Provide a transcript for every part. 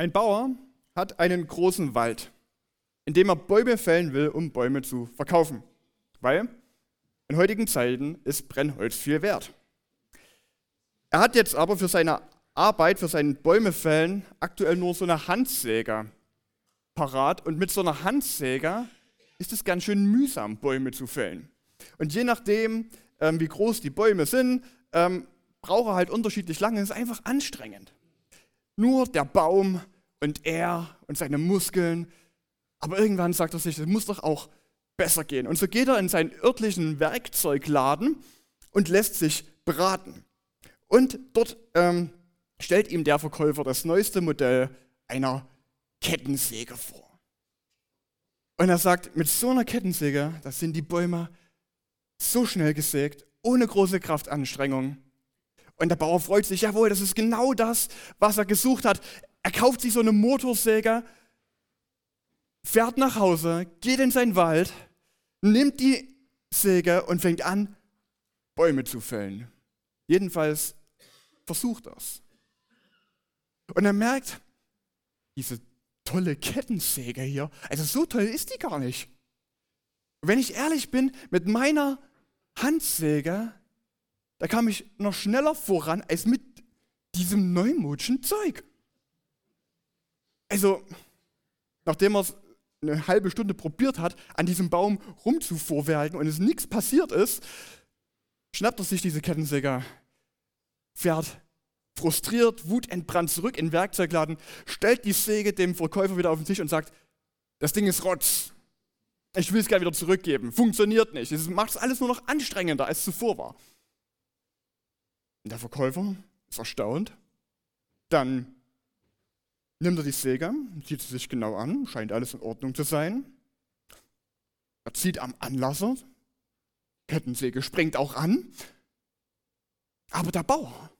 Ein Bauer hat einen großen Wald, in dem er Bäume fällen will, um Bäume zu verkaufen. Weil in heutigen Zeiten ist Brennholz viel wert. Er hat jetzt aber für seine Arbeit, für sein Bäumefällen aktuell nur so eine Handsäge parat. Und mit so einer Handsäge ist es ganz schön mühsam, Bäume zu fällen. Und je nachdem, ähm, wie groß die Bäume sind, ähm, braucht er halt unterschiedlich lange. Es ist einfach anstrengend. Nur der Baum und er und seine Muskeln. Aber irgendwann sagt er sich, es muss doch auch besser gehen. Und so geht er in seinen örtlichen Werkzeugladen und lässt sich beraten. Und dort ähm, stellt ihm der Verkäufer das neueste Modell einer Kettensäge vor. Und er sagt, mit so einer Kettensäge, da sind die Bäume so schnell gesägt, ohne große Kraftanstrengung. Und der Bauer freut sich, jawohl, das ist genau das, was er gesucht hat. Er kauft sich so eine Motorsäge, fährt nach Hause, geht in seinen Wald, nimmt die Säge und fängt an, Bäume zu fällen. Jedenfalls versucht das. Und er merkt, diese tolle Kettensäge hier, also so toll ist die gar nicht. Wenn ich ehrlich bin, mit meiner Handsäge, da kam ich noch schneller voran als mit diesem neumodischen Zeug. Also, nachdem er es eine halbe Stunde probiert hat, an diesem Baum rumzuvorwerken und es nichts passiert ist, schnappt er sich diese Kettensäge, fährt frustriert, wutentbrannt zurück in den Werkzeugladen, stellt die Säge dem Verkäufer wieder auf den Tisch und sagt, das Ding ist Rotz. Ich will es gerne wieder zurückgeben. Funktioniert nicht. Es macht es alles nur noch anstrengender, als zuvor war. Der Verkäufer ist erstaunt. Dann nimmt er die Säge, sieht sie sich genau an, scheint alles in Ordnung zu sein. Er zieht am Anlasser, Kettensäge springt auch an. Aber der Bauer,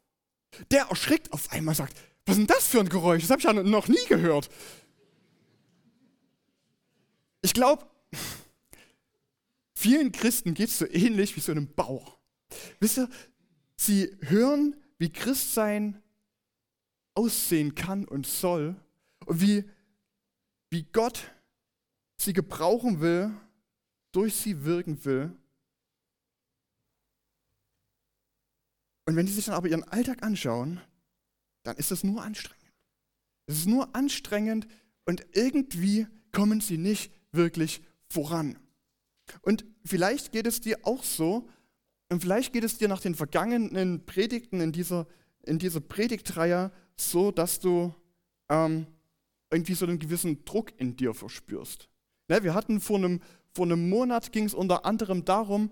der erschrickt auf einmal, sagt, was ist denn das für ein Geräusch? Das habe ich ja noch nie gehört. Ich glaube, vielen Christen geht es so ähnlich wie so einem Bauer. Wisst ihr, sie hören, wie Christsein aussehen kann und soll und wie, wie Gott sie gebrauchen will, durch sie wirken will. Und wenn die sich dann aber ihren Alltag anschauen, dann ist das nur anstrengend. Es ist nur anstrengend und irgendwie kommen sie nicht wirklich voran. Und vielleicht geht es dir auch so, und vielleicht geht es dir nach den vergangenen Predigten in dieser, in dieser Predigtreihe so, dass du ähm, irgendwie so einen gewissen Druck in dir verspürst. Ne, wir hatten vor einem, vor einem Monat ging es unter anderem darum,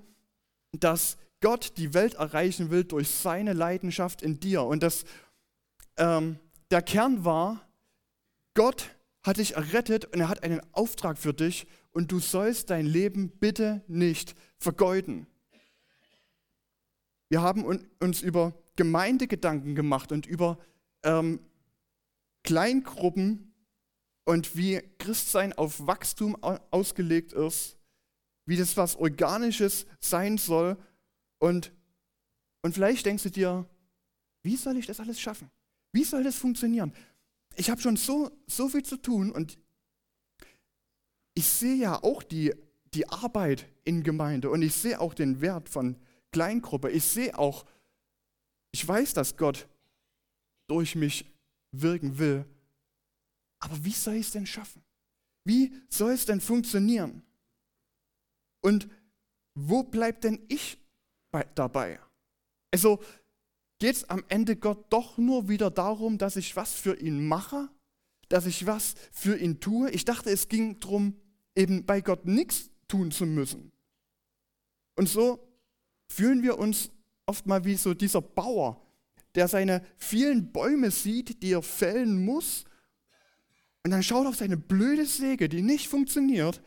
dass Gott die Welt erreichen will durch seine Leidenschaft in dir. Und das, ähm, der Kern war, Gott hat dich errettet und er hat einen Auftrag für dich und du sollst dein Leben bitte nicht vergeuden. Wir haben uns über Gemeindegedanken gemacht und über ähm, Kleingruppen und wie Christsein auf Wachstum ausgelegt ist, wie das was Organisches sein soll. Und, und vielleicht denkst du dir, wie soll ich das alles schaffen? Wie soll das funktionieren? Ich habe schon so, so viel zu tun und ich sehe ja auch die, die Arbeit in Gemeinde und ich sehe auch den Wert von Kleingruppe. Ich sehe auch, ich weiß, dass Gott durch mich wirken will. Aber wie soll ich es denn schaffen? Wie soll es denn funktionieren? Und wo bleibt denn ich bei, dabei? Also geht es am Ende Gott doch nur wieder darum, dass ich was für ihn mache, dass ich was für ihn tue. Ich dachte, es ging darum, eben bei Gott nichts tun zu müssen. Und so fühlen wir uns oft mal wie so dieser Bauer, der seine vielen Bäume sieht, die er fällen muss, und dann schaut auf seine blöde Säge, die nicht funktioniert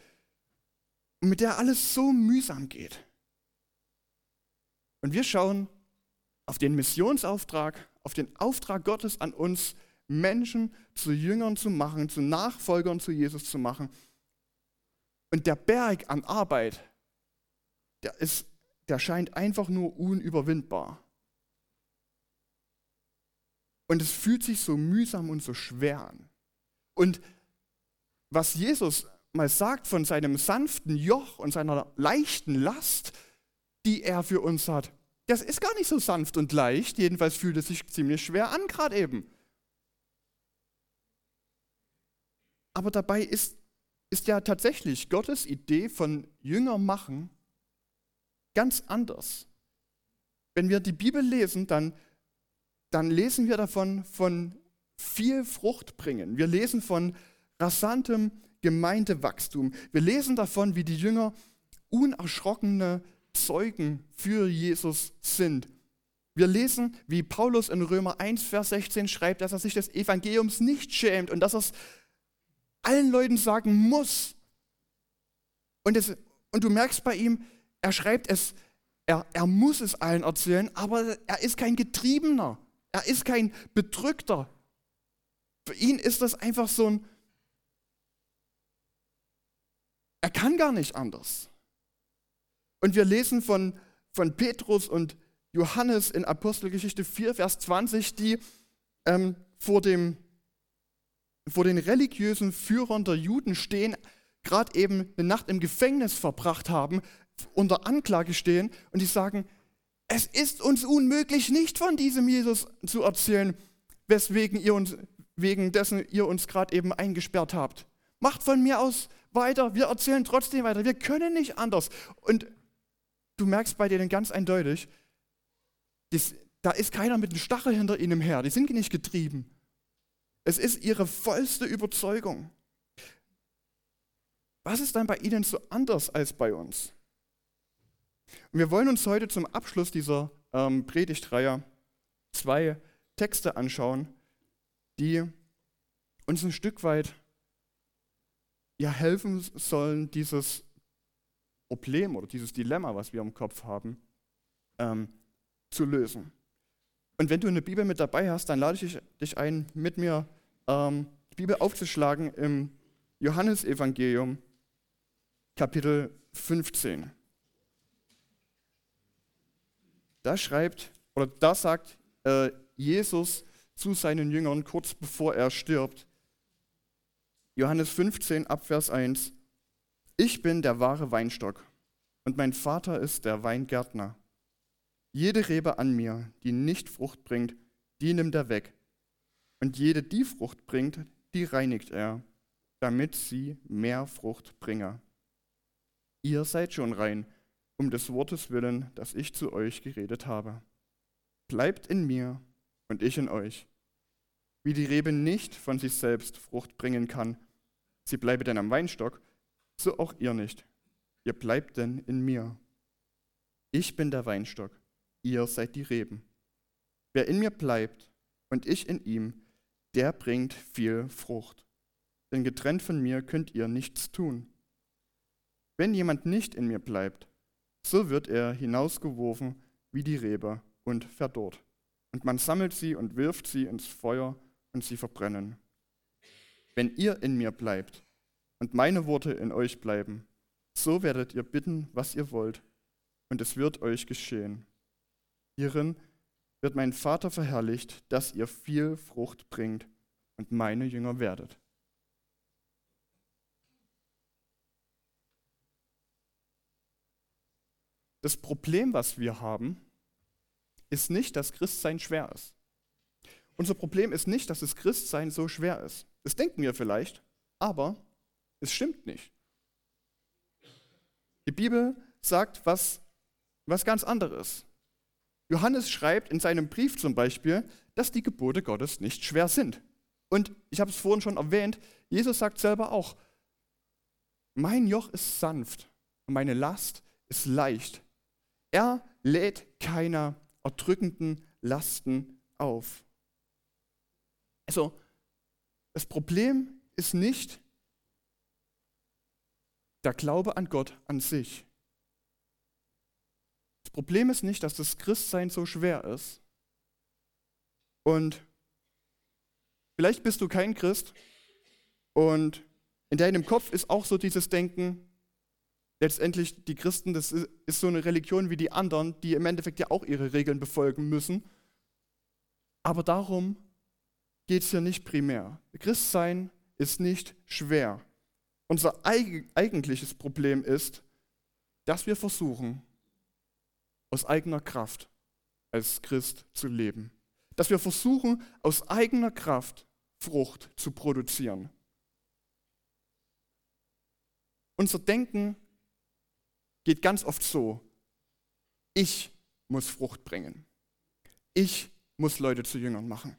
und mit der alles so mühsam geht. Und wir schauen auf den Missionsauftrag, auf den Auftrag Gottes an uns, Menschen zu Jüngern zu machen, zu Nachfolgern zu Jesus zu machen. Und der Berg an Arbeit, der, ist, der scheint einfach nur unüberwindbar. Und es fühlt sich so mühsam und so schwer an. Und was Jesus mal sagt von seinem sanften Joch und seiner leichten Last, die er für uns hat, das ist gar nicht so sanft und leicht. Jedenfalls fühlt es sich ziemlich schwer an, gerade eben. Aber dabei ist, ist ja tatsächlich Gottes Idee von Jünger machen ganz anders. Wenn wir die Bibel lesen, dann, dann lesen wir davon von viel Frucht bringen. Wir lesen von rasantem Gemeindewachstum. Wir lesen davon, wie die Jünger unerschrockene Zeugen für Jesus sind. Wir lesen, wie Paulus in Römer 1, Vers 16 schreibt, dass er sich des Evangeliums nicht schämt und dass er es allen Leuten sagen muss. Und, es, und du merkst bei ihm, er schreibt es, er, er muss es allen erzählen, aber er ist kein Getriebener, er ist kein Bedrückter. Für ihn ist das einfach so ein, er kann gar nicht anders. Und wir lesen von, von Petrus und Johannes in Apostelgeschichte 4, Vers 20, die ähm, vor, dem, vor den religiösen Führern der Juden stehen, gerade eben eine Nacht im Gefängnis verbracht haben, unter Anklage stehen und die sagen, es ist uns unmöglich, nicht von diesem Jesus zu erzählen, weswegen ihr uns, wegen dessen ihr uns gerade eben eingesperrt habt. Macht von mir aus weiter, wir erzählen trotzdem weiter, wir können nicht anders. Und du merkst bei denen ganz eindeutig, dies, da ist keiner mit einem Stachel hinter ihnen her, die sind nicht getrieben. Es ist ihre vollste Überzeugung. Was ist dann bei ihnen so anders als bei uns? Und wir wollen uns heute zum Abschluss dieser ähm, Predigtreihe zwei Texte anschauen, die uns ein Stück weit ja helfen sollen, dieses Problem oder dieses Dilemma, was wir im Kopf haben, ähm, zu lösen. Und wenn du eine Bibel mit dabei hast, dann lade ich dich ein, mit mir ähm, die Bibel aufzuschlagen im Johannesevangelium, Kapitel 15. Da schreibt, oder da sagt äh, Jesus zu seinen Jüngern kurz bevor er stirbt, Johannes 15 Abvers 1, ich bin der wahre Weinstock und mein Vater ist der Weingärtner. Jede Rebe an mir, die nicht Frucht bringt, die nimmt er weg. Und jede, die Frucht bringt, die reinigt er, damit sie mehr Frucht bringe. Ihr seid schon rein, um des Wortes willen, das ich zu euch geredet habe. Bleibt in mir und ich in euch. Wie die Rebe nicht von sich selbst Frucht bringen kann, sie bleibe dann am Weinstock, so auch ihr nicht. Ihr bleibt denn in mir. Ich bin der Weinstock, ihr seid die Reben. Wer in mir bleibt und ich in ihm, der bringt viel Frucht. Denn getrennt von mir könnt ihr nichts tun. Wenn jemand nicht in mir bleibt, so wird er hinausgeworfen wie die Rebe und verdorrt. Und man sammelt sie und wirft sie ins Feuer und sie verbrennen. Wenn ihr in mir bleibt und meine Worte in euch bleiben, so werdet ihr bitten, was ihr wollt, und es wird euch geschehen. Hierin wird mein Vater verherrlicht, dass ihr viel Frucht bringt und meine Jünger werdet. Das Problem, was wir haben, ist nicht, dass Christsein schwer ist. Unser Problem ist nicht, dass das Christsein so schwer ist. Das denken wir vielleicht, aber es stimmt nicht. Die Bibel sagt was, was ganz anderes. Johannes schreibt in seinem Brief zum Beispiel, dass die Gebote Gottes nicht schwer sind. Und ich habe es vorhin schon erwähnt, Jesus sagt selber auch, mein Joch ist sanft und meine Last ist leicht. Er lädt keine erdrückenden Lasten auf. Also, das Problem ist nicht der Glaube an Gott an sich. Das Problem ist nicht, dass das Christsein so schwer ist. Und vielleicht bist du kein Christ und in deinem Kopf ist auch so dieses Denken, letztendlich die Christen, das ist so eine Religion wie die anderen, die im Endeffekt ja auch ihre Regeln befolgen müssen. Aber darum geht es hier nicht primär. Christsein ist nicht schwer. Unser eigentliches Problem ist, dass wir versuchen, aus eigener Kraft als Christ zu leben. Dass wir versuchen, aus eigener Kraft Frucht zu produzieren. Unser Denken geht ganz oft so, ich muss Frucht bringen. Ich muss Leute zu Jüngern machen.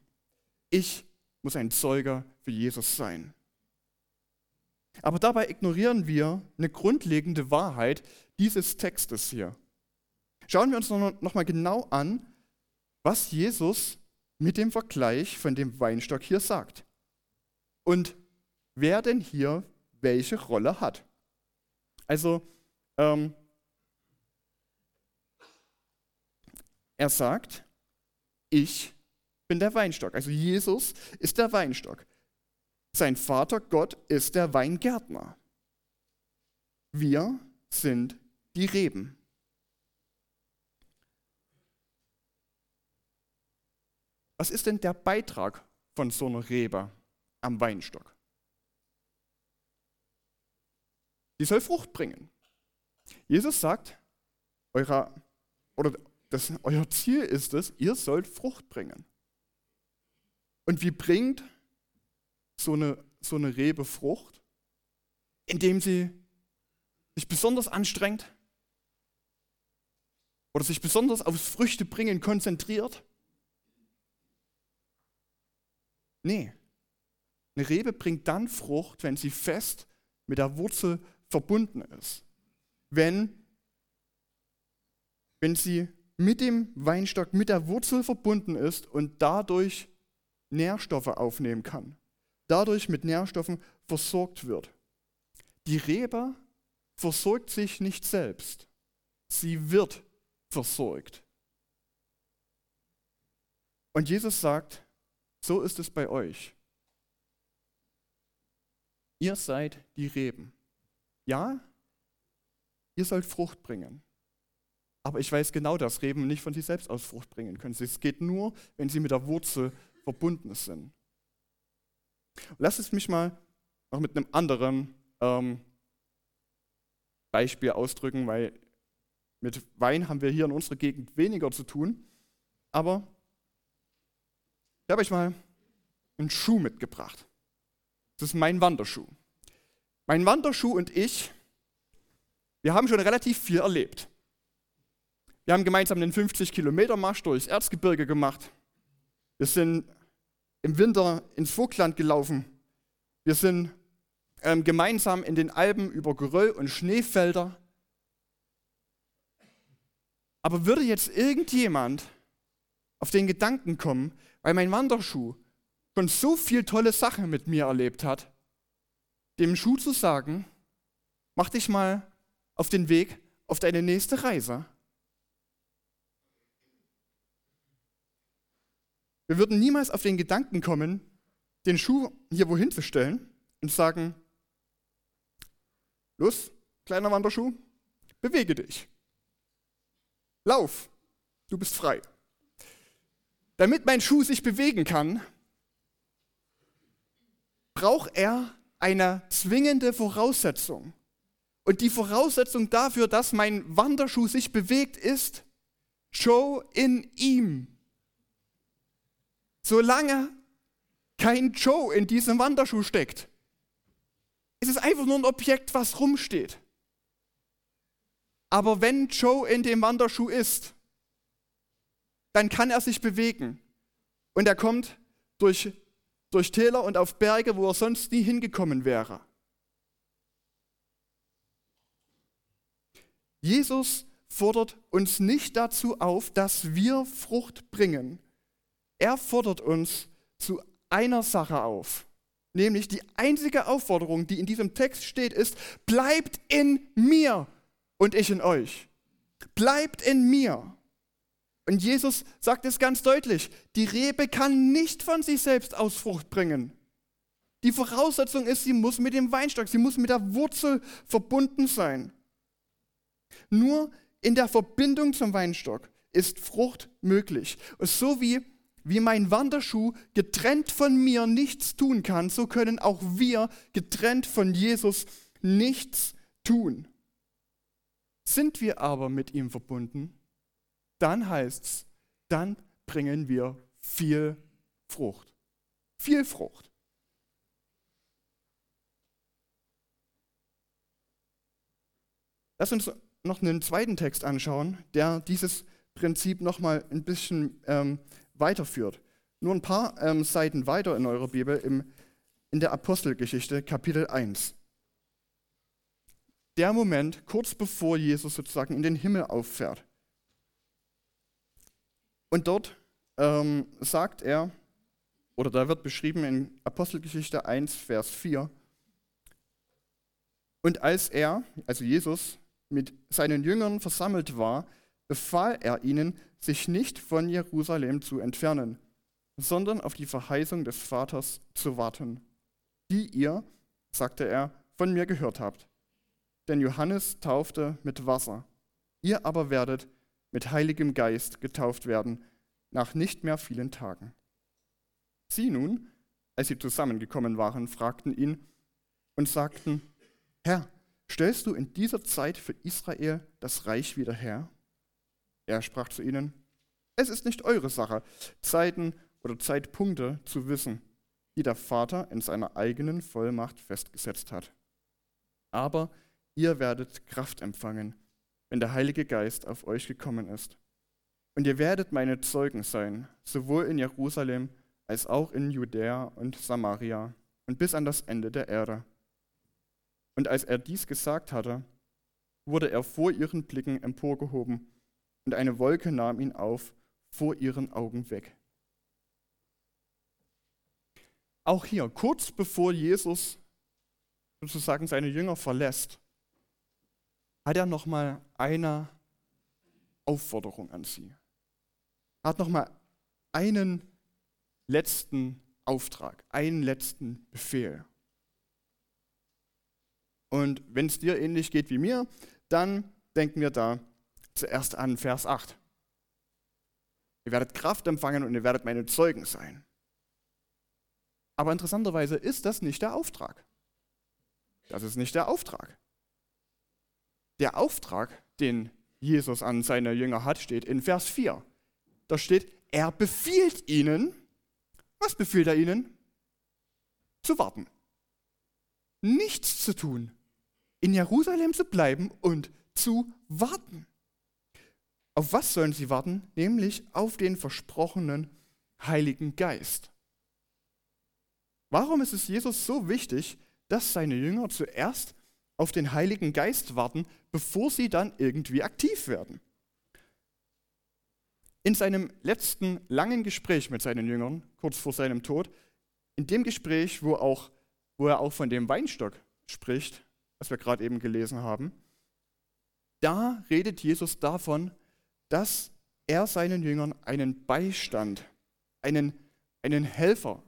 Ich muss ein Zeuger für Jesus sein. Aber dabei ignorieren wir eine grundlegende Wahrheit dieses Textes hier. Schauen wir uns noch mal genau an, was Jesus mit dem Vergleich von dem Weinstock hier sagt. Und wer denn hier welche Rolle hat. Also, ähm, er sagt, ich bin der Weinstock. Also Jesus ist der Weinstock. Sein Vater Gott ist der Weingärtner. Wir sind die Reben. Was ist denn der Beitrag von so einer Rebe am Weinstock? Die soll Frucht bringen. Jesus sagt, euer, oder das, euer Ziel ist es, ihr sollt Frucht bringen. Und wie bringt so eine, so eine Rebe Frucht? Indem sie sich besonders anstrengt oder sich besonders aufs Früchtebringen konzentriert? Nee. Eine Rebe bringt dann Frucht, wenn sie fest mit der Wurzel verbunden ist. Wenn, wenn sie mit dem Weinstock, mit der Wurzel verbunden ist und dadurch Nährstoffe aufnehmen kann. Dadurch mit Nährstoffen versorgt wird. Die Rebe versorgt sich nicht selbst. Sie wird versorgt. Und Jesus sagt, so ist es bei euch. Ihr seid die Reben. Ja, ihr sollt Frucht bringen. Aber ich weiß genau, dass Reben nicht von sich selbst aus Frucht bringen können. Es geht nur, wenn sie mit der Wurzel verbunden sind. Lass es mich mal noch mit einem anderen ähm, Beispiel ausdrücken, weil mit Wein haben wir hier in unserer Gegend weniger zu tun. Aber ich habe euch mal einen Schuh mitgebracht. Das ist mein Wanderschuh. Mein Wanderschuh und ich, wir haben schon relativ viel erlebt. Wir haben gemeinsam den 50-Kilometer-Marsch durchs Erzgebirge gemacht. Wir sind im Winter ins Vogtland gelaufen. Wir sind ähm, gemeinsam in den Alpen über Geröll und Schneefelder. Aber würde jetzt irgendjemand auf den Gedanken kommen, weil mein Wanderschuh schon so viel tolle Sachen mit mir erlebt hat, dem Schuh zu sagen, mach dich mal auf den Weg auf deine nächste Reise. Wir würden niemals auf den Gedanken kommen, den Schuh hier wohin zu stellen und sagen, los, kleiner Wanderschuh, bewege dich. Lauf, du bist frei. Damit mein Schuh sich bewegen kann, braucht er eine zwingende Voraussetzung. Und die Voraussetzung dafür, dass mein Wanderschuh sich bewegt, ist Joe in ihm. Solange kein Joe in diesem Wanderschuh steckt, ist es einfach nur ein Objekt, was rumsteht. Aber wenn Joe in dem Wanderschuh ist, dann kann er sich bewegen. Und er kommt durch, durch Täler und auf Berge, wo er sonst nie hingekommen wäre. Jesus fordert uns nicht dazu auf, dass wir Frucht bringen. Er fordert uns zu einer Sache auf. Nämlich die einzige Aufforderung, die in diesem Text steht, ist, bleibt in mir und ich in euch. Bleibt in mir. Und Jesus sagt es ganz deutlich, die Rebe kann nicht von sich selbst aus Frucht bringen. Die Voraussetzung ist, sie muss mit dem Weinstock, sie muss mit der Wurzel verbunden sein. Nur in der Verbindung zum Weinstock ist Frucht möglich. So wie wie mein Wanderschuh getrennt von mir nichts tun kann, so können auch wir getrennt von Jesus nichts tun. Sind wir aber mit ihm verbunden, dann heißt es, dann bringen wir viel Frucht. Viel Frucht. Lass uns noch einen zweiten Text anschauen, der dieses Prinzip nochmal ein bisschen ähm, weiterführt. Nur ein paar ähm, Seiten weiter in eurer Bibel, im, in der Apostelgeschichte, Kapitel 1. Der Moment, kurz bevor Jesus sozusagen in den Himmel auffährt. Und dort ähm, sagt er, oder da wird beschrieben in Apostelgeschichte 1, Vers 4, und als er, also Jesus, mit seinen Jüngern versammelt war, befahl er ihnen, sich nicht von Jerusalem zu entfernen, sondern auf die Verheißung des Vaters zu warten, die ihr, sagte er, von mir gehört habt. Denn Johannes taufte mit Wasser, ihr aber werdet mit Heiligem Geist getauft werden, nach nicht mehr vielen Tagen. Sie nun, als sie zusammengekommen waren, fragten ihn und sagten, Herr, stellst du in dieser Zeit für Israel das Reich wieder her? Er sprach zu ihnen, es ist nicht eure Sache, Zeiten oder Zeitpunkte zu wissen, die der Vater in seiner eigenen Vollmacht festgesetzt hat. Aber ihr werdet Kraft empfangen, wenn der Heilige Geist auf euch gekommen ist. Und ihr werdet meine Zeugen sein, sowohl in Jerusalem als auch in Judäa und Samaria und bis an das Ende der Erde. Und als er dies gesagt hatte, wurde er vor ihren Blicken emporgehoben, und eine Wolke nahm ihn auf, vor ihren Augen weg. Auch hier, kurz bevor Jesus sozusagen seine Jünger verlässt, hat er nochmal eine Aufforderung an sie. Er hat nochmal einen letzten Auftrag, einen letzten Befehl. Und wenn es dir ähnlich geht wie mir, dann denken wir da zuerst an Vers 8. Ihr werdet Kraft empfangen und ihr werdet meine Zeugen sein. Aber interessanterweise ist das nicht der Auftrag. Das ist nicht der Auftrag. Der Auftrag, den Jesus an seine Jünger hat, steht in Vers 4. Da steht, er befiehlt ihnen, was befiehlt er ihnen? Zu warten. Nichts zu tun in Jerusalem zu bleiben und zu warten. Auf was sollen sie warten? Nämlich auf den versprochenen Heiligen Geist. Warum ist es Jesus so wichtig, dass seine Jünger zuerst auf den Heiligen Geist warten, bevor sie dann irgendwie aktiv werden? In seinem letzten langen Gespräch mit seinen Jüngern, kurz vor seinem Tod, in dem Gespräch, wo, auch, wo er auch von dem Weinstock spricht, was wir gerade eben gelesen haben, da redet Jesus davon, dass er seinen Jüngern einen Beistand, einen, einen Helfer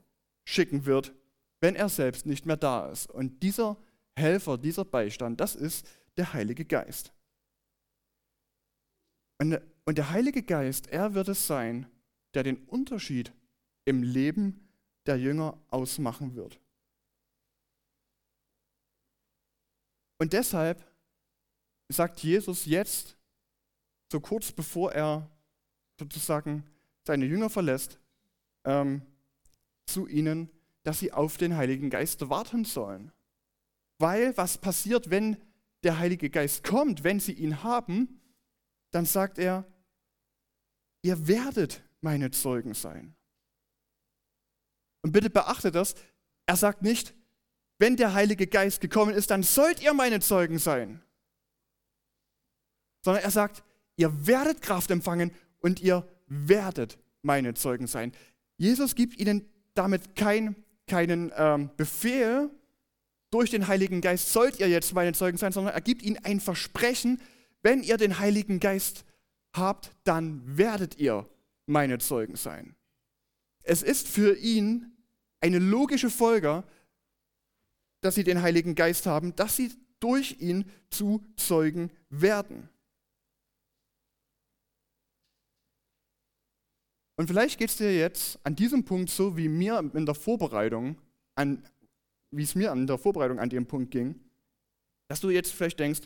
schicken wird, wenn er selbst nicht mehr da ist. Und dieser Helfer, dieser Beistand, das ist der Heilige Geist. Und, und der Heilige Geist, er wird es sein, der den Unterschied im Leben der Jünger ausmachen wird. Und deshalb sagt Jesus jetzt, so kurz bevor er sozusagen seine Jünger verlässt, ähm, zu ihnen, dass sie auf den Heiligen Geist warten sollen. Weil was passiert, wenn der Heilige Geist kommt, wenn sie ihn haben, dann sagt er, ihr werdet meine Zeugen sein. Und bitte beachtet das, er sagt nicht, wenn der Heilige Geist gekommen ist, dann sollt ihr meine Zeugen sein. Sondern er sagt, ihr werdet Kraft empfangen und ihr werdet meine Zeugen sein. Jesus gibt ihnen damit kein, keinen ähm, Befehl, durch den Heiligen Geist sollt ihr jetzt meine Zeugen sein, sondern er gibt ihnen ein Versprechen, wenn ihr den Heiligen Geist habt, dann werdet ihr meine Zeugen sein. Es ist für ihn eine logische Folge, dass sie den Heiligen Geist haben, dass sie durch ihn zu Zeugen werden. Und vielleicht geht es dir jetzt an diesem Punkt so wie mir in der Vorbereitung, an, wie es mir an der Vorbereitung an dem Punkt ging, dass du jetzt vielleicht denkst,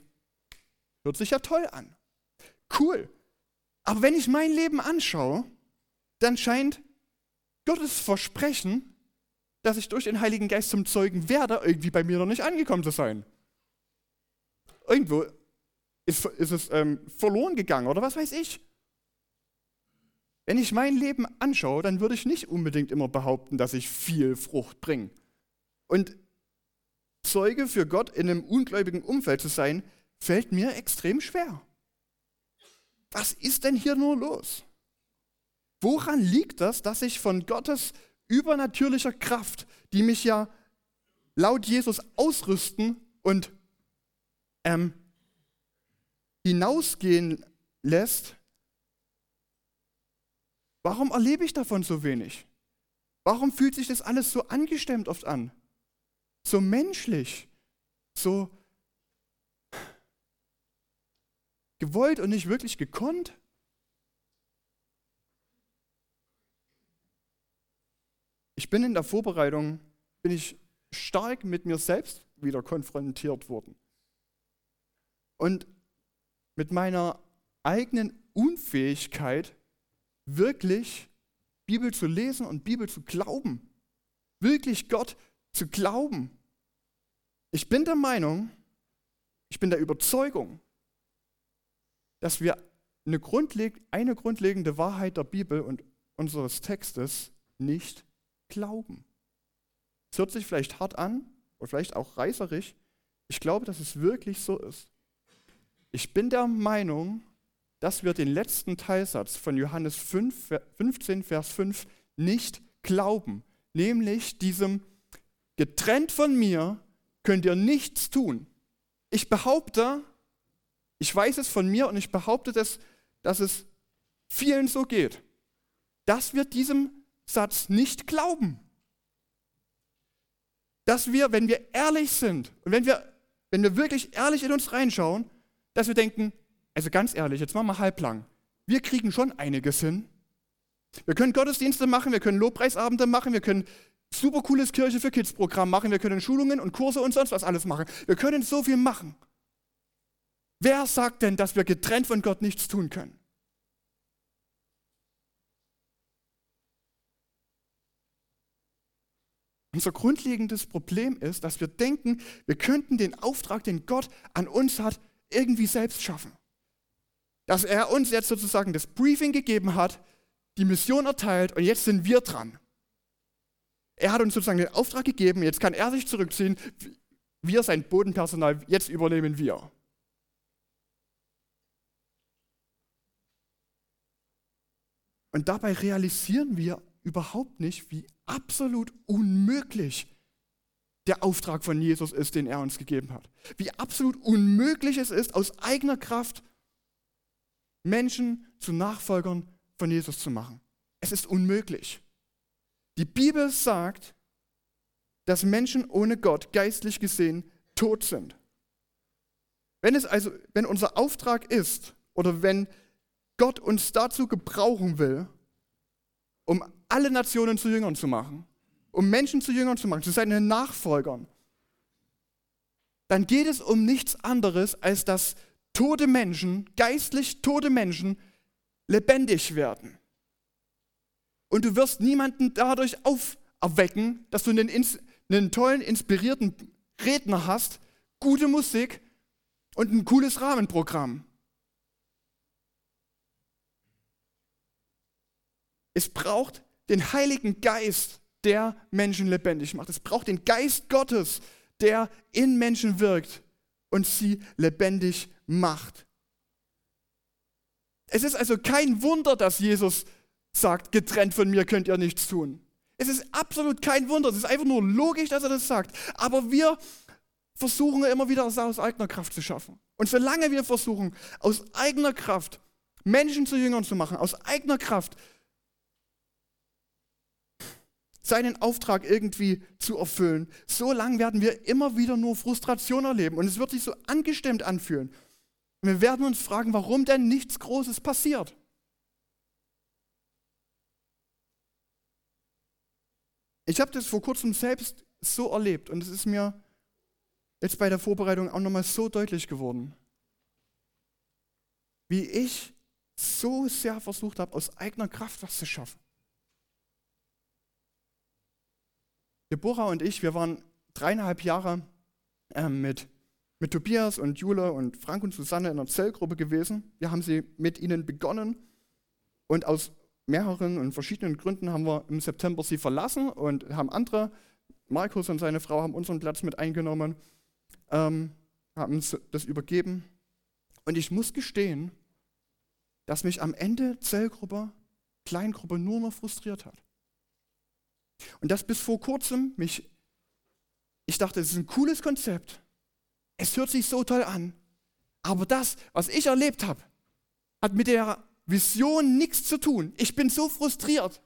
hört sich ja toll an. Cool. Aber wenn ich mein Leben anschaue, dann scheint Gottes Versprechen, dass ich durch den Heiligen Geist zum Zeugen werde, irgendwie bei mir noch nicht angekommen zu sein. Irgendwo ist, ist es ähm, verloren gegangen oder was weiß ich. Wenn ich mein Leben anschaue, dann würde ich nicht unbedingt immer behaupten, dass ich viel Frucht bringe. Und Zeuge für Gott in einem ungläubigen Umfeld zu sein, fällt mir extrem schwer. Was ist denn hier nur los? Woran liegt das, dass ich von Gottes übernatürlicher Kraft, die mich ja laut Jesus ausrüsten und ähm, hinausgehen lässt, warum erlebe ich davon so wenig? Warum fühlt sich das alles so angestemmt oft an? So menschlich, so gewollt und nicht wirklich gekonnt? Ich bin in der Vorbereitung, bin ich stark mit mir selbst wieder konfrontiert worden. Und mit meiner eigenen Unfähigkeit, wirklich Bibel zu lesen und Bibel zu glauben. Wirklich Gott zu glauben. Ich bin der Meinung, ich bin der Überzeugung, dass wir eine, grundleg eine grundlegende Wahrheit der Bibel und unseres Textes nicht glauben. Es hört sich vielleicht hart an oder vielleicht auch reißerisch. Ich glaube, dass es wirklich so ist. Ich bin der Meinung, dass wir den letzten Teilsatz von Johannes 5, 15, Vers 5 nicht glauben, nämlich diesem getrennt von mir könnt ihr nichts tun. Ich behaupte, ich weiß es von mir und ich behaupte, das, dass es vielen so geht, dass wir diesem Satz nicht glauben. Dass wir, wenn wir ehrlich sind und wenn wir, wenn wir wirklich ehrlich in uns reinschauen, dass wir denken, also ganz ehrlich, jetzt machen wir halblang. Wir kriegen schon einiges hin. Wir können Gottesdienste machen, wir können Lobpreisabende machen, wir können super cooles Kirche für Kids Programm machen, wir können Schulungen und Kurse und sonst was alles machen. Wir können so viel machen. Wer sagt denn, dass wir getrennt von Gott nichts tun können? Unser grundlegendes Problem ist, dass wir denken, wir könnten den Auftrag, den Gott an uns hat, irgendwie selbst schaffen. Dass er uns jetzt sozusagen das Briefing gegeben hat, die Mission erteilt und jetzt sind wir dran. Er hat uns sozusagen den Auftrag gegeben, jetzt kann er sich zurückziehen, wir sein Bodenpersonal, jetzt übernehmen wir. Und dabei realisieren wir überhaupt nicht, wie absolut unmöglich der Auftrag von Jesus ist, den er uns gegeben hat. Wie absolut unmöglich es ist, aus eigener Kraft Menschen zu Nachfolgern von Jesus zu machen. Es ist unmöglich. Die Bibel sagt, dass Menschen ohne Gott geistlich gesehen tot sind. Wenn es also, wenn unser Auftrag ist oder wenn Gott uns dazu gebrauchen will, um alle Nationen zu Jüngern zu machen, um Menschen zu Jüngern zu machen, zu seinen Nachfolgern, dann geht es um nichts anderes, als dass tote Menschen, geistlich tote Menschen, lebendig werden. Und du wirst niemanden dadurch auferwecken, dass du einen, einen tollen, inspirierten Redner hast, gute Musik und ein cooles Rahmenprogramm. Es braucht den Heiligen Geist, der Menschen lebendig macht. Es braucht den Geist Gottes, der in Menschen wirkt und sie lebendig macht. Es ist also kein Wunder, dass Jesus sagt, getrennt von mir könnt ihr nichts tun. Es ist absolut kein Wunder, es ist einfach nur logisch, dass er das sagt. Aber wir versuchen immer wieder, es aus eigener Kraft zu schaffen. Und solange wir versuchen, aus eigener Kraft Menschen zu Jüngern zu machen, aus eigener Kraft seinen Auftrag irgendwie zu erfüllen, so lange werden wir immer wieder nur Frustration erleben und es wird sich so angestimmt anfühlen. Wir werden uns fragen, warum denn nichts Großes passiert. ich habe das vor kurzem selbst so erlebt und es ist mir jetzt bei der Vorbereitung auch nochmal so deutlich geworden, wie ich so sehr versucht habe, aus eigener Kraft was zu schaffen. Deborah und ich, wir waren dreieinhalb Jahre äh, mit, mit Tobias und Jule und Frank und Susanne in einer Zellgruppe gewesen. Wir haben sie mit ihnen begonnen und aus mehreren und verschiedenen Gründen haben wir im September sie verlassen und haben andere, Markus und seine Frau haben unseren Platz mit eingenommen, ähm, haben das übergeben. Und ich muss gestehen, dass mich am Ende Zellgruppe, Kleingruppe nur noch frustriert hat. Und das bis vor kurzem mich, ich dachte, es ist ein cooles Konzept. Es hört sich so toll an. Aber das, was ich erlebt habe, hat mit der Vision nichts zu tun. Ich bin so frustriert.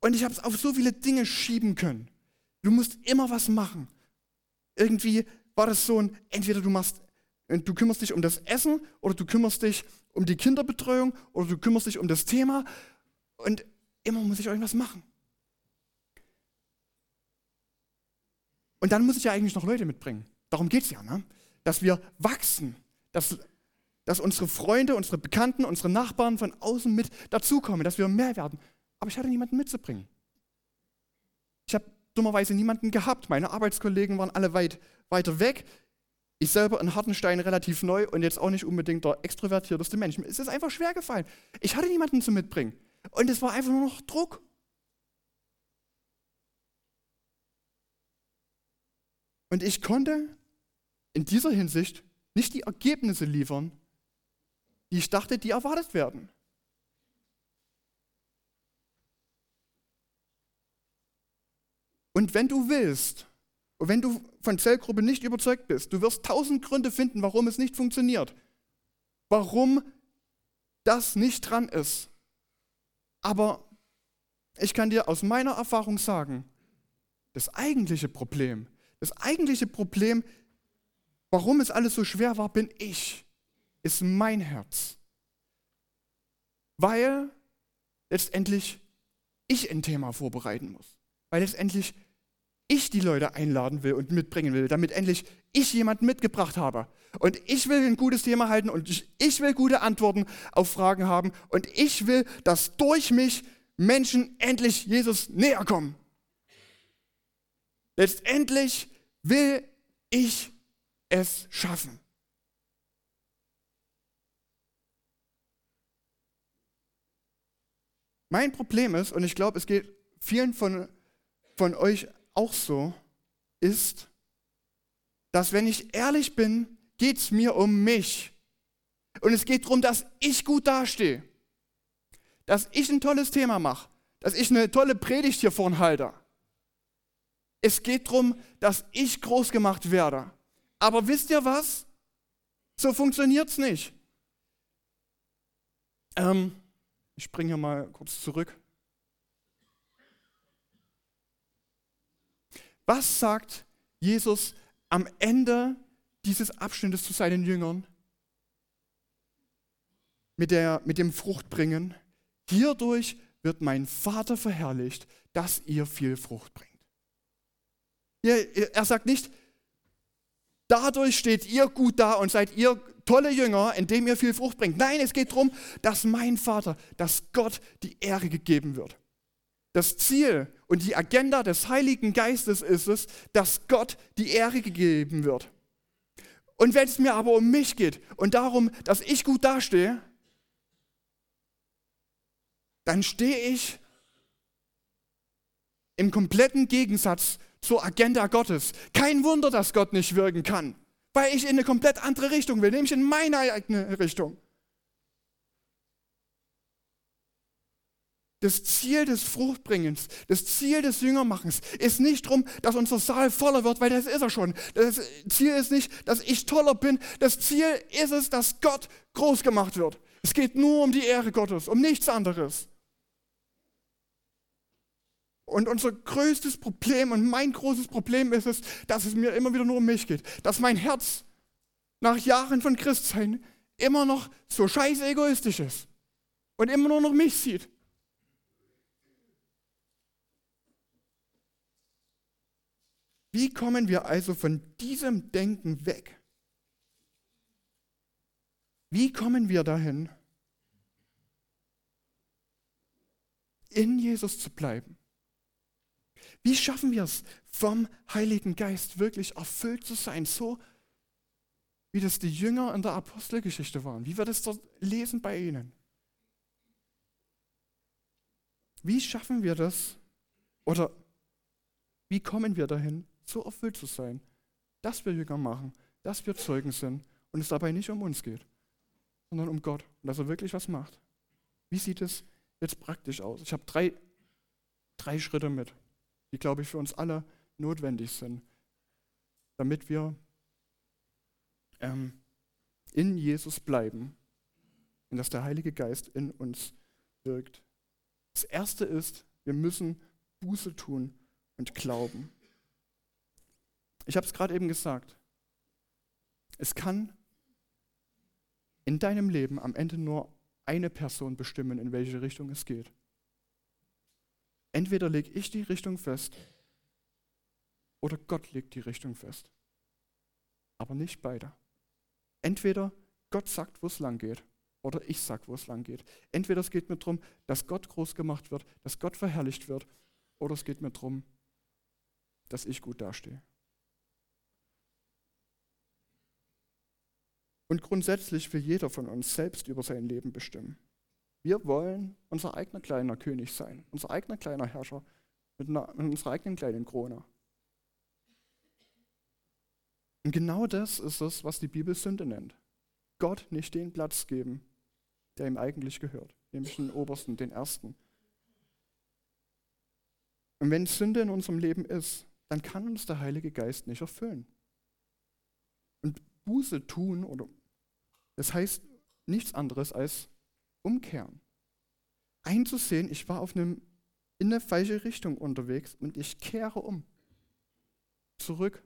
Und ich habe es auf so viele Dinge schieben können. Du musst immer was machen. Irgendwie war das so ein, entweder du machst, du kümmerst dich um das Essen oder du kümmerst dich um die Kinderbetreuung oder du kümmerst dich um das Thema und immer muss ich irgendwas machen. Und dann muss ich ja eigentlich noch Leute mitbringen. Darum geht es ja, ne? dass wir wachsen, dass, dass unsere Freunde, unsere Bekannten, unsere Nachbarn von außen mit dazukommen, dass wir mehr werden. Aber ich hatte niemanden mitzubringen. Ich habe dummerweise niemanden gehabt. Meine Arbeitskollegen waren alle weit weiter weg. Ich selber in Hartenstein relativ neu und jetzt auch nicht unbedingt der extrovertierteste Mensch. Es ist einfach schwer gefallen. Ich hatte niemanden zu mitbringen. Und es war einfach nur noch Druck. Und ich konnte in dieser Hinsicht nicht die Ergebnisse liefern, die ich dachte, die erwartet werden. Und wenn du willst, und wenn du von Zellgruppe nicht überzeugt bist, du wirst tausend Gründe finden, warum es nicht funktioniert, warum das nicht dran ist. Aber ich kann dir aus meiner Erfahrung sagen, das eigentliche Problem, das eigentliche Problem, warum es alles so schwer war, bin ich, ist mein Herz. Weil letztendlich ich ein Thema vorbereiten muss. Weil letztendlich ich die Leute einladen will und mitbringen will, damit endlich ich jemanden mitgebracht habe. Und ich will ein gutes Thema halten und ich, will gute Antworten auf Fragen haben und ich will, dass durch mich Menschen endlich Jesus näher kommen. Letztendlich will ich es schaffen. Mein Problem ist, und ich glaube, es geht vielen von, von euch auch so, ist, dass wenn ich ehrlich bin, geht es mir um mich. Und es geht darum, dass ich gut dastehe. Dass ich ein tolles Thema mache. Dass ich eine tolle Predigt hier vorne halte. Es geht darum, dass ich groß gemacht werde. Aber wisst ihr was? So funktioniert es nicht. Ähm, ich springe hier mal kurz zurück. Was sagt Jesus am Ende dieses Abschnittes zu seinen Jüngern? Mit, der, mit dem Fruchtbringen. Hierdurch wird mein Vater verherrlicht, dass ihr viel Frucht bringt. Er sagt nicht, dadurch steht ihr gut da und seid ihr tolle Jünger, indem ihr viel Frucht bringt. Nein, es geht darum, dass mein Vater, dass Gott die Ehre gegeben wird. Das Ziel und die Agenda des Heiligen Geistes ist es, dass Gott die Ehre gegeben wird. Und wenn es mir aber um mich geht und darum, dass ich gut dastehe, dann stehe ich im kompletten Gegensatz zur Agenda Gottes. Kein Wunder, dass Gott nicht wirken kann, weil ich in eine komplett andere Richtung will, nämlich in meine eigene Richtung. Das Ziel des Fruchtbringens, das Ziel des Jüngermachens ist nicht darum, dass unser Saal voller wird, weil das ist er schon. Das Ziel ist nicht, dass ich toller bin. Das Ziel ist es, dass Gott groß gemacht wird. Es geht nur um die Ehre Gottes, um nichts anderes. Und unser größtes Problem und mein großes Problem ist es, dass es mir immer wieder nur um mich geht. Dass mein Herz nach Jahren von Christsein immer noch so scheiße egoistisch ist und immer nur noch mich sieht. Wie kommen wir also von diesem Denken weg? Wie kommen wir dahin, in Jesus zu bleiben? Wie schaffen wir es, vom Heiligen Geist wirklich erfüllt zu sein, so wie das die Jünger in der Apostelgeschichte waren, wie wir das dort lesen bei ihnen? Wie schaffen wir das oder wie kommen wir dahin, so erfüllt zu sein, dass wir Jünger machen, dass wir Zeugen sind und es dabei nicht um uns geht, sondern um Gott und dass er wirklich was macht? Wie sieht es jetzt praktisch aus? Ich habe drei, drei Schritte mit die, glaube ich, für uns alle notwendig sind, damit wir ähm, in Jesus bleiben und dass der Heilige Geist in uns wirkt. Das Erste ist, wir müssen Buße tun und glauben. Ich habe es gerade eben gesagt. Es kann in deinem Leben am Ende nur eine Person bestimmen, in welche Richtung es geht. Entweder lege ich die Richtung fest oder Gott legt die Richtung fest. Aber nicht beide. Entweder Gott sagt, wo es lang geht, oder ich sage, wo es lang geht. Entweder es geht mir darum, dass Gott groß gemacht wird, dass Gott verherrlicht wird, oder es geht mir darum, dass ich gut dastehe. Und grundsätzlich will jeder von uns selbst über sein Leben bestimmen. Wir wollen unser eigener kleiner König sein, unser eigener kleiner Herrscher mit, einer, mit unserer eigenen kleinen Krone. Und genau das ist es, was die Bibel Sünde nennt. Gott nicht den Platz geben, der ihm eigentlich gehört, nämlich den obersten, den ersten. Und wenn Sünde in unserem Leben ist, dann kann uns der Heilige Geist nicht erfüllen. Buße tun, oder das heißt nichts anderes als umkehren. Einzusehen, ich war auf einem, in eine falsche Richtung unterwegs und ich kehre um. Zurück.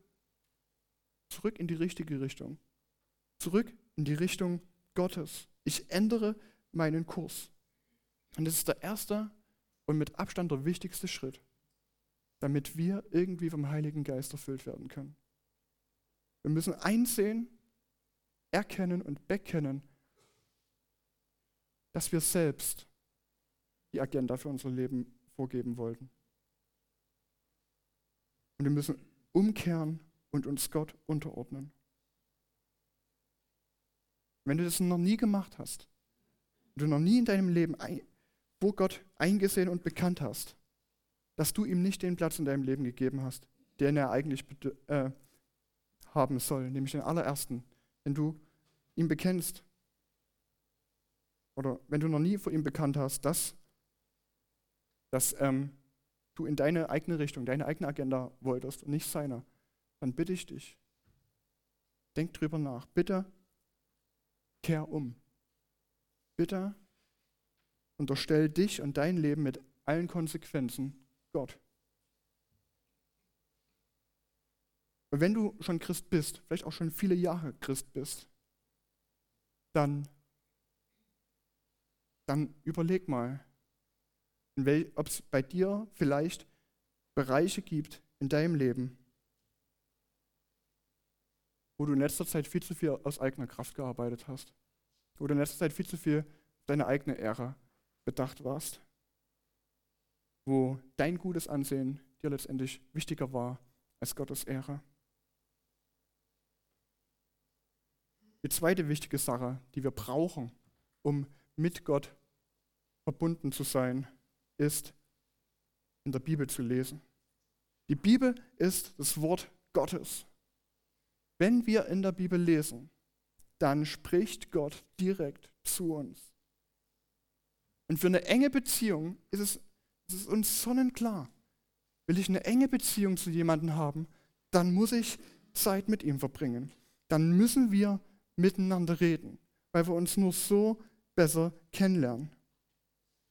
Zurück in die richtige Richtung. Zurück in die Richtung Gottes. Ich ändere meinen Kurs. Und das ist der erste und mit Abstand der wichtigste Schritt, damit wir irgendwie vom Heiligen Geist erfüllt werden können. Wir müssen einsehen, erkennen und bekennen, dass wir selbst die Agenda für unser Leben vorgeben wollten. Und wir müssen umkehren und uns Gott unterordnen. Wenn du das noch nie gemacht hast, du noch nie in deinem Leben vor Gott eingesehen und bekannt hast, dass du ihm nicht den Platz in deinem Leben gegeben hast, den er eigentlich äh, haben soll, nämlich den allerersten, wenn du ihn bekennst, oder wenn du noch nie vor ihm bekannt hast, dass, dass ähm, du in deine eigene Richtung, deine eigene Agenda wolltest und nicht seine, dann bitte ich dich, denk drüber nach. Bitte kehr um. Bitte unterstell dich und dein Leben mit allen Konsequenzen Gott. Und wenn du schon Christ bist, vielleicht auch schon viele Jahre Christ bist, dann dann überleg mal, ob es bei dir vielleicht Bereiche gibt in deinem Leben, wo du in letzter Zeit viel zu viel aus eigener Kraft gearbeitet hast, wo du in letzter Zeit viel zu viel deine eigene Ehre bedacht warst, wo dein gutes Ansehen dir letztendlich wichtiger war als Gottes Ehre. Die zweite wichtige Sache, die wir brauchen, um mit Gott verbunden zu sein, ist in der Bibel zu lesen. Die Bibel ist das Wort Gottes. Wenn wir in der Bibel lesen, dann spricht Gott direkt zu uns. Und für eine enge Beziehung ist es, ist es uns sonnenklar. Will ich eine enge Beziehung zu jemandem haben, dann muss ich Zeit mit ihm verbringen. Dann müssen wir miteinander reden, weil wir uns nur so besser kennenlernen.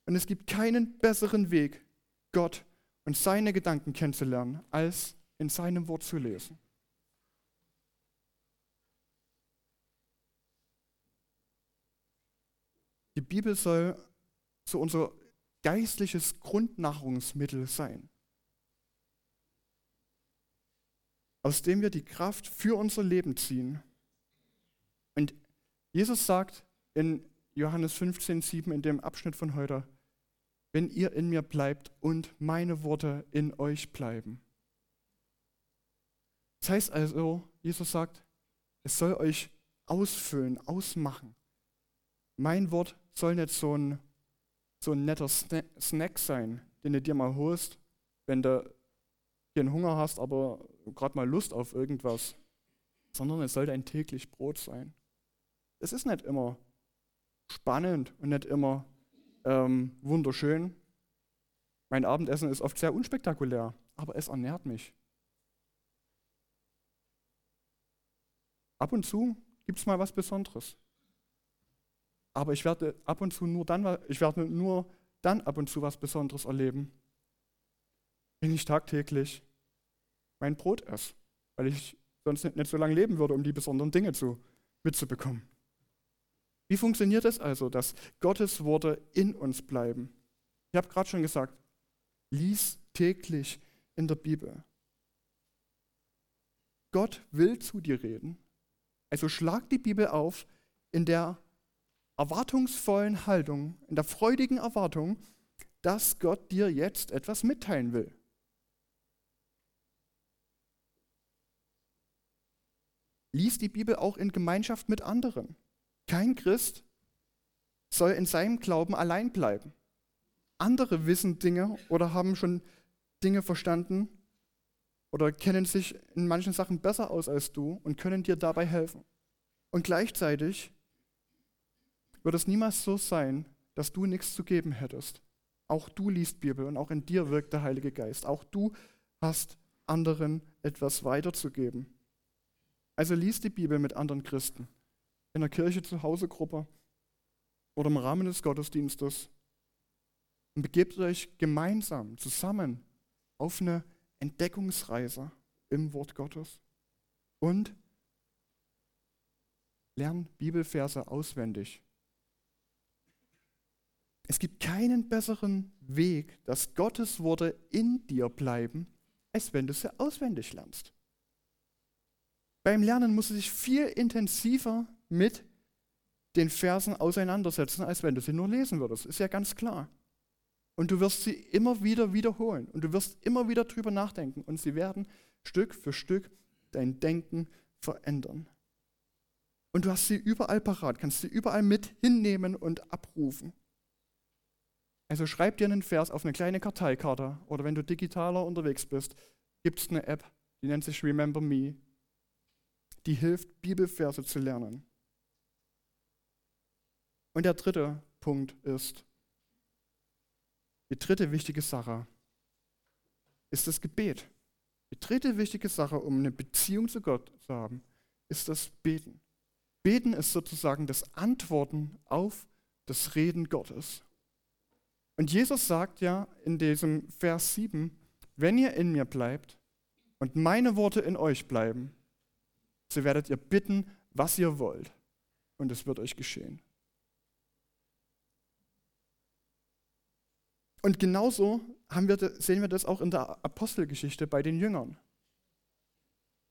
Und es gibt keinen besseren Weg, Gott und seine Gedanken kennenzulernen, als in seinem Wort zu lesen. Die Bibel soll so unser geistliches Grundnahrungsmittel sein. aus dem wir die Kraft für unser Leben ziehen. Und Jesus sagt in Johannes 15, 7 in dem Abschnitt von heute, wenn ihr in mir bleibt und meine Worte in euch bleiben. Das heißt also, Jesus sagt, es soll euch ausfüllen, ausmachen. Mein Wort soll nicht so ein, so ein netter Snack sein, den du dir mal holst, wenn du keinen Hunger hast, aber gerade mal Lust auf irgendwas, sondern es soll dein täglich Brot sein. Es ist nicht immer spannend und nicht immer ähm, wunderschön. Mein Abendessen ist oft sehr unspektakulär, aber es ernährt mich. Ab und zu gibt es mal was Besonderes. Aber ich werde ab und zu nur dann, ich werde nur dann ab und zu was Besonderes erleben, wenn ich tagtäglich mein Brot esse, weil ich sonst nicht, so lange leben würde, um die besonderen Dinge zu, mitzubekommen. Wie funktioniert es also, dass Gottes Worte in uns bleiben? Ich habe gerade schon gesagt, lies täglich in der Bibel. Gott will zu dir reden. Also schlag die Bibel auf in der erwartungsvollen Haltung, in der freudigen Erwartung, dass Gott dir jetzt etwas mitteilen will. Lies die Bibel auch in Gemeinschaft mit anderen. Kein Christ soll in seinem Glauben allein bleiben. Andere wissen Dinge oder haben schon Dinge verstanden oder kennen sich in manchen Sachen besser aus als du und können dir dabei helfen. Und gleichzeitig wird es niemals so sein, dass du nichts zu geben hättest. Auch du liest Bibel und auch in dir wirkt der Heilige Geist. Auch du hast anderen etwas weiterzugeben. Also liest die Bibel mit anderen Christen in der Kirche zu Hause Gruppe oder im Rahmen des Gottesdienstes und begebt euch gemeinsam zusammen auf eine Entdeckungsreise im Wort Gottes und lernt Bibelverse auswendig. Es gibt keinen besseren Weg, dass Gottes Worte in dir bleiben, als wenn du sie auswendig lernst. Beim Lernen musst du dich viel intensiver mit den Versen auseinandersetzen, als wenn du sie nur lesen würdest. Ist ja ganz klar. Und du wirst sie immer wieder wiederholen und du wirst immer wieder drüber nachdenken und sie werden Stück für Stück dein Denken verändern. Und du hast sie überall parat, kannst sie überall mit hinnehmen und abrufen. Also schreib dir einen Vers auf eine kleine Karteikarte oder wenn du digitaler unterwegs bist, gibt es eine App, die nennt sich Remember Me, die hilft, Bibelverse zu lernen. Und der dritte Punkt ist, die dritte wichtige Sache ist das Gebet. Die dritte wichtige Sache, um eine Beziehung zu Gott zu haben, ist das Beten. Beten ist sozusagen das Antworten auf das Reden Gottes. Und Jesus sagt ja in diesem Vers 7, wenn ihr in mir bleibt und meine Worte in euch bleiben, so werdet ihr bitten, was ihr wollt, und es wird euch geschehen. Und genauso wir, sehen wir das auch in der Apostelgeschichte bei den Jüngern.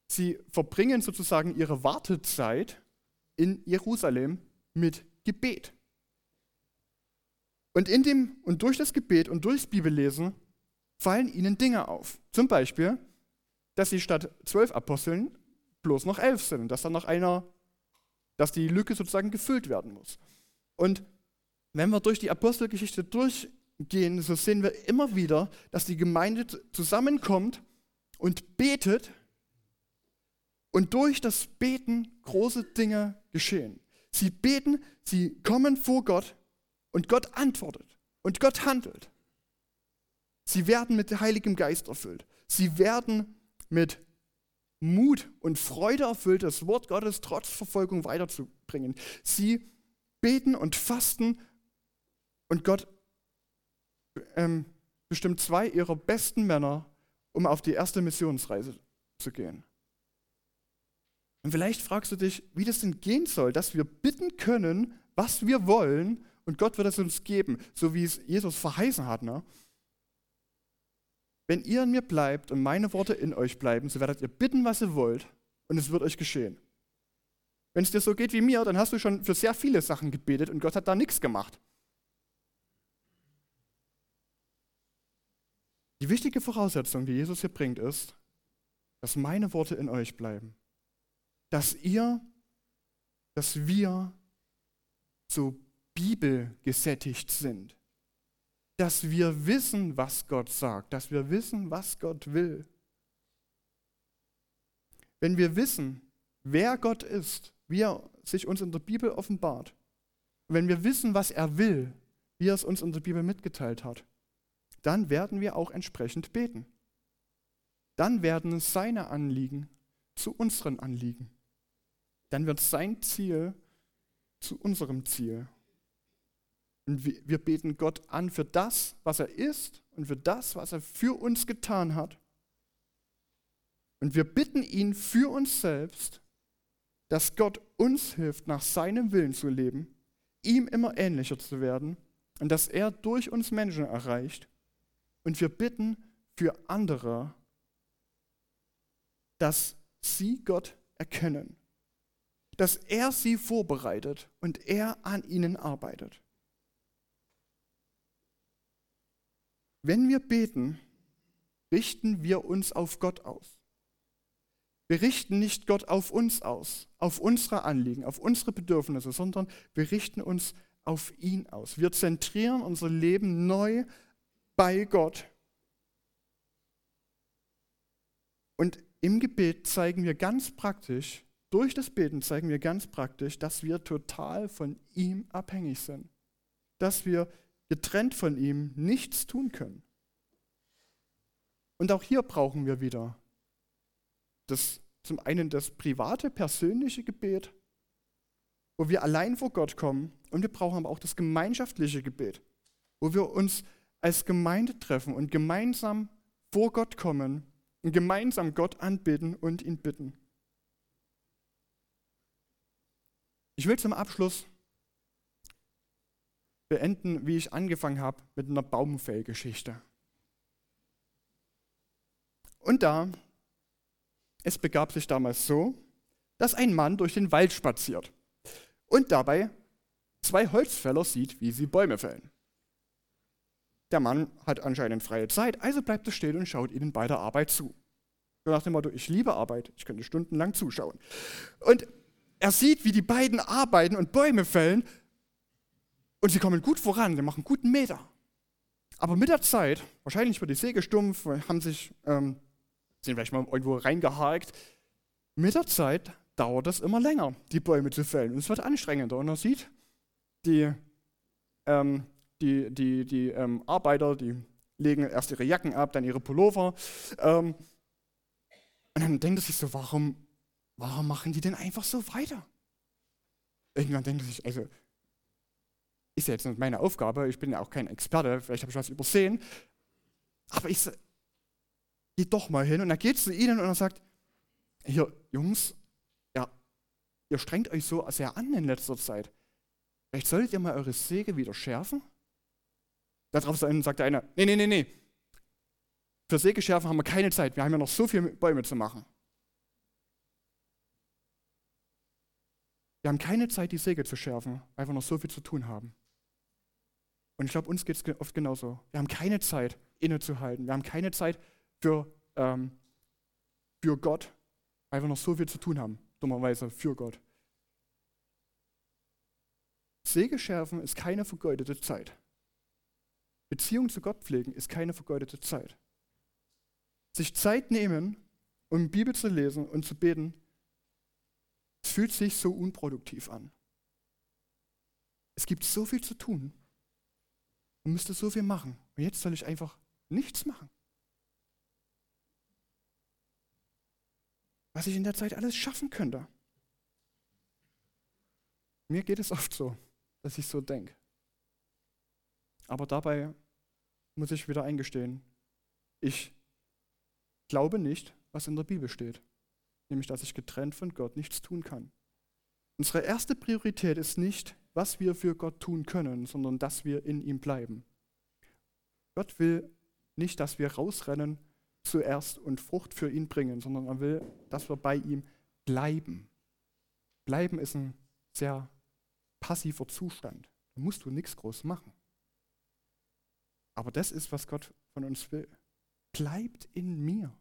Sie verbringen sozusagen ihre Wartezeit in Jerusalem mit Gebet. Und, in dem, und durch das Gebet und durchs Bibellesen fallen ihnen Dinge auf. Zum Beispiel, dass sie statt zwölf Aposteln bloß noch elf sind, dass dann noch einer, dass die Lücke sozusagen gefüllt werden muss. Und wenn wir durch die Apostelgeschichte durch gehen, so sehen wir immer wieder, dass die Gemeinde zusammenkommt und betet und durch das Beten große Dinge geschehen. Sie beten, sie kommen vor Gott und Gott antwortet und Gott handelt. Sie werden mit Heiligem Geist erfüllt. Sie werden mit Mut und Freude erfüllt, das Wort Gottes trotz Verfolgung weiterzubringen. Sie beten und fasten und Gott ähm, bestimmt zwei ihrer besten Männer, um auf die erste Missionsreise zu gehen. Und vielleicht fragst du dich, wie das denn gehen soll, dass wir bitten können, was wir wollen, und Gott wird es uns geben, so wie es Jesus verheißen hat. Ne? wenn ihr in mir bleibt und meine Worte in euch bleiben, so werdet ihr bitten, was ihr wollt, und es wird euch geschehen. Wenn es dir so geht wie mir, dann hast du schon für sehr viele Sachen gebetet und Gott hat da nichts gemacht. Die wichtige Voraussetzung, die Jesus hier bringt, ist, dass meine Worte in euch bleiben. Dass ihr, dass wir so bibelgesättigt sind. Dass wir wissen, was Gott sagt. Dass wir wissen, was Gott will. Wenn wir wissen, wer Gott ist, wie er sich uns in der Bibel offenbart, wenn wir wissen, was er will, wie er es uns in der Bibel mitgeteilt hat, dann werden wir auch entsprechend beten. Dann werden seine Anliegen zu unseren Anliegen. Dann wird sein Ziel zu unserem Ziel. Und wir beten Gott an für das, was er ist und für das, was er für uns getan hat. Und wir bitten ihn für uns selbst, dass Gott uns hilft, nach seinem Willen zu leben, ihm immer ähnlicher zu werden und dass er durch uns Menschen erreicht und wir bitten für andere, dass sie Gott erkennen, dass er sie vorbereitet und er an ihnen arbeitet. Wenn wir beten, richten wir uns auf Gott aus. Wir richten nicht Gott auf uns aus, auf unsere Anliegen, auf unsere Bedürfnisse, sondern wir richten uns auf ihn aus. Wir zentrieren unser Leben neu bei Gott. Und im Gebet zeigen wir ganz praktisch, durch das Beten zeigen wir ganz praktisch, dass wir total von ihm abhängig sind. Dass wir getrennt von ihm nichts tun können. Und auch hier brauchen wir wieder das, zum einen das private, persönliche Gebet, wo wir allein vor Gott kommen, und wir brauchen aber auch das gemeinschaftliche Gebet, wo wir uns als Gemeinde treffen und gemeinsam vor Gott kommen und gemeinsam Gott anbeten und ihn bitten. Ich will zum Abschluss beenden, wie ich angefangen habe, mit einer Baumfellgeschichte. Und da, es begab sich damals so, dass ein Mann durch den Wald spaziert und dabei zwei Holzfäller sieht, wie sie Bäume fällen. Der Mann hat anscheinend freie Zeit, also bleibt er still und schaut ihnen bei der Arbeit zu. So nach dem Motto, ich liebe Arbeit, ich könnte stundenlang zuschauen. Und er sieht, wie die beiden arbeiten und Bäume fällen und sie kommen gut voran, sie machen guten Meter. Aber mit der Zeit, wahrscheinlich wird die Säge stumpf, haben sich, ähm, sind vielleicht mal irgendwo reingehakt, mit der Zeit dauert es immer länger, die Bäume zu fällen. Und es wird anstrengender. Und er sieht, die ähm, die, die, die ähm, Arbeiter, die legen erst ihre Jacken ab, dann ihre Pullover. Ähm, und dann denkt er sich so, warum, warum machen die denn einfach so weiter? Irgendwann denkt er sich, also ist ja jetzt nicht meine Aufgabe, ich bin ja auch kein Experte, vielleicht habe ich was übersehen, aber ich gehe doch mal hin und er geht zu ihnen und er sagt, hier, Jungs, ja, ihr strengt euch so sehr an in letzter Zeit. Vielleicht solltet ihr mal eure Säge wieder schärfen Darauf sagt der eine, nee, nee, nee, nee. Für Sägeschärfen haben wir keine Zeit. Wir haben ja noch so viele Bäume zu machen. Wir haben keine Zeit, die Säge zu schärfen, weil wir noch so viel zu tun haben. Und ich glaube, uns geht es oft genauso. Wir haben keine Zeit, innezuhalten. Wir haben keine Zeit für, ähm, für Gott, weil wir noch so viel zu tun haben. Dummerweise für Gott. Sägeschärfen ist keine vergeudete Zeit. Beziehung zu Gott pflegen ist keine vergeudete Zeit. Sich Zeit nehmen, um Bibel zu lesen und zu beten, es fühlt sich so unproduktiv an. Es gibt so viel zu tun. Man müsste so viel machen. Und jetzt soll ich einfach nichts machen. Was ich in der Zeit alles schaffen könnte. Mir geht es oft so, dass ich so denke. Aber dabei muss ich wieder eingestehen, ich glaube nicht, was in der Bibel steht, nämlich dass ich getrennt von Gott nichts tun kann. Unsere erste Priorität ist nicht, was wir für Gott tun können, sondern dass wir in ihm bleiben. Gott will nicht, dass wir rausrennen zuerst und Frucht für ihn bringen, sondern er will, dass wir bei ihm bleiben. Bleiben ist ein sehr passiver Zustand. Da musst du nichts groß machen. Aber das ist, was Gott von uns will. Bleibt in mir.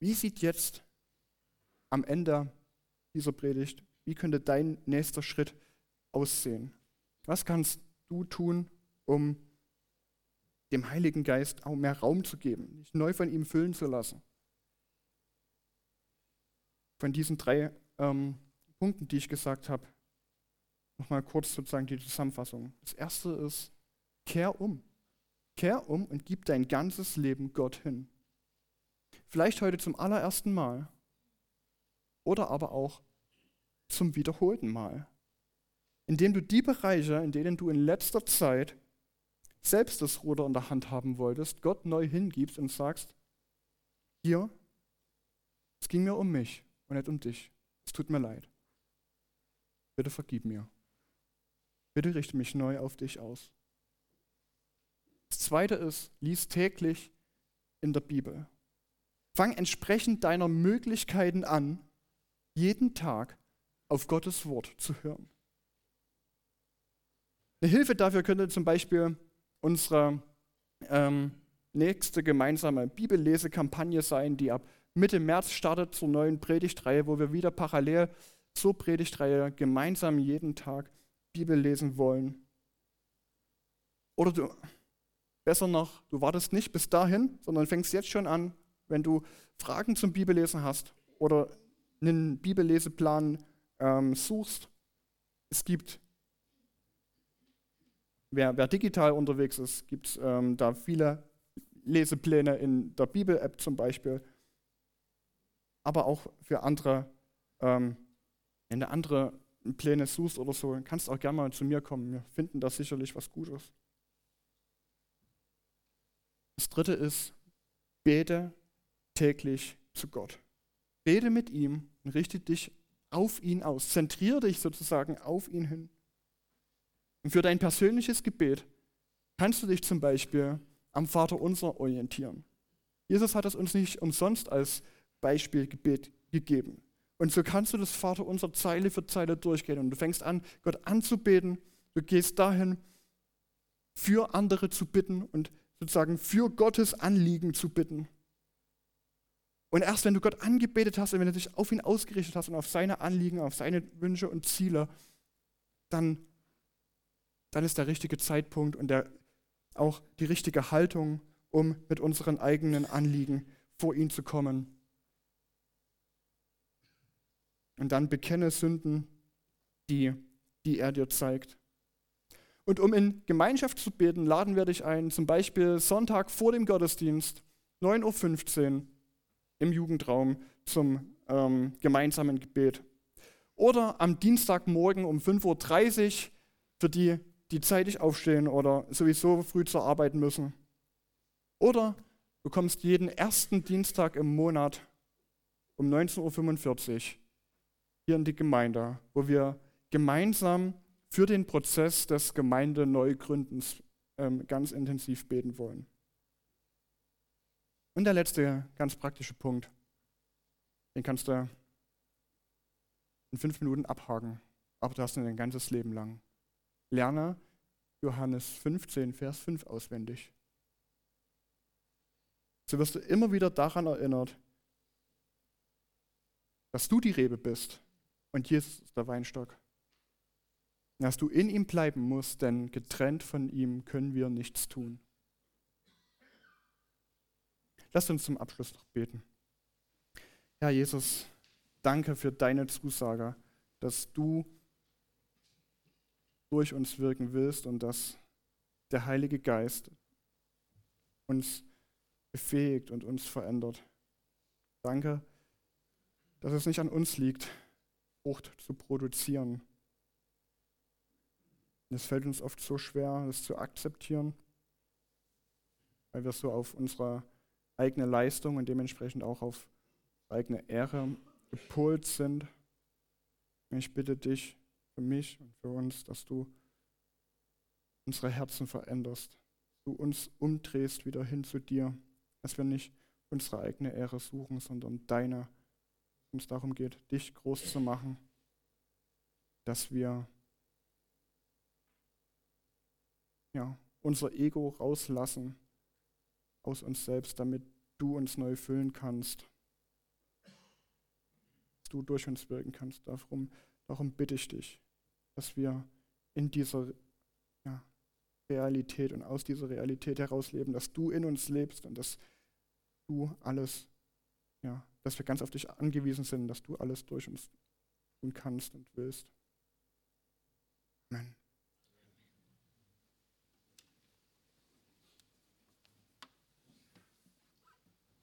Wie sieht jetzt am Ende dieser Predigt, wie könnte dein nächster Schritt aussehen? Was kannst du tun, um dem Heiligen Geist auch mehr Raum zu geben, dich neu von ihm füllen zu lassen? Von diesen drei ähm, Punkten, die ich gesagt habe, nochmal kurz sozusagen die Zusammenfassung. Das erste ist, kehr um. Kehr um und gib dein ganzes Leben Gott hin. Vielleicht heute zum allerersten Mal oder aber auch zum wiederholten Mal. Indem du die Bereiche, in denen du in letzter Zeit selbst das Ruder in der Hand haben wolltest, Gott neu hingibst und sagst, hier, es ging mir um mich und nicht um dich. Es tut mir leid. Bitte vergib mir. Bitte richte mich neu auf dich aus. Das zweite ist, lies täglich in der Bibel. Fang entsprechend deiner Möglichkeiten an, jeden Tag auf Gottes Wort zu hören. Eine Hilfe dafür könnte zum Beispiel unsere ähm, nächste gemeinsame Bibellesekampagne sein, die ab Mitte März startet zur neuen Predigtreihe, wo wir wieder parallel zur Predigtreihe gemeinsam jeden Tag Bibel lesen wollen. Oder du, besser noch, du wartest nicht bis dahin, sondern fängst jetzt schon an, wenn du Fragen zum Bibellesen hast oder einen Bibelleseplan ähm, suchst. Es gibt, wer, wer digital unterwegs ist, gibt es ähm, da viele Lesepläne in der Bibel-App zum Beispiel, aber auch für andere, ähm, du andere Pläne suchst oder so, kannst auch gerne mal zu mir kommen. Wir finden da sicherlich was Gutes. Das dritte ist, bete täglich zu Gott. Rede mit ihm und richte dich auf ihn aus. Zentriere dich sozusagen auf ihn hin. Und für dein persönliches Gebet kannst du dich zum Beispiel am Vater unser orientieren. Jesus hat es uns nicht umsonst als Beispielgebet gegeben. Und so kannst du das Vater unser Zeile für Zeile durchgehen und du fängst an, Gott anzubeten. Du gehst dahin, für andere zu bitten und sozusagen für Gottes Anliegen zu bitten. Und erst wenn du Gott angebetet hast und wenn du dich auf ihn ausgerichtet hast und auf seine Anliegen, auf seine Wünsche und Ziele, dann, dann ist der richtige Zeitpunkt und der, auch die richtige Haltung, um mit unseren eigenen Anliegen vor ihn zu kommen. Und dann bekenne Sünden, die, die er dir zeigt. Und um in Gemeinschaft zu beten, laden wir dich ein, zum Beispiel Sonntag vor dem Gottesdienst, 9.15 Uhr im Jugendraum zum ähm, gemeinsamen Gebet. Oder am Dienstagmorgen um 5.30 Uhr für die, die zeitig aufstehen oder sowieso früh zur Arbeit müssen. Oder du kommst jeden ersten Dienstag im Monat um 19.45 Uhr hier in die Gemeinde, wo wir gemeinsam für den Prozess des Gemeindeneugründens ähm, ganz intensiv beten wollen. Und der letzte ganz praktische Punkt, den kannst du in fünf Minuten abhaken, aber du hast ihn dein ganzes Leben lang. Lerne Johannes 15, Vers 5 auswendig. So wirst du immer wieder daran erinnert, dass du die Rebe bist und Jesus ist der Weinstock. Dass du in ihm bleiben musst, denn getrennt von ihm können wir nichts tun. Lass uns zum Abschluss noch beten. Herr Jesus, danke für deine Zusage, dass du durch uns wirken willst und dass der Heilige Geist uns befähigt und uns verändert. Danke, dass es nicht an uns liegt, Frucht zu produzieren. Es fällt uns oft so schwer, das zu akzeptieren, weil wir so auf unserer eigene Leistung und dementsprechend auch auf eigene Ehre gepolt sind. Ich bitte dich für mich und für uns, dass du unsere Herzen veränderst, du uns umdrehst wieder hin zu dir, dass wir nicht unsere eigene Ehre suchen, sondern deine, uns darum geht, dich groß zu machen, dass wir ja, unser Ego rauslassen aus uns selbst, damit du uns neu füllen kannst, du durch uns wirken kannst. Darum, darum bitte ich dich, dass wir in dieser ja, Realität und aus dieser Realität heraus leben, dass du in uns lebst und dass du alles, ja, dass wir ganz auf dich angewiesen sind, dass du alles durch uns tun kannst und willst. Amen.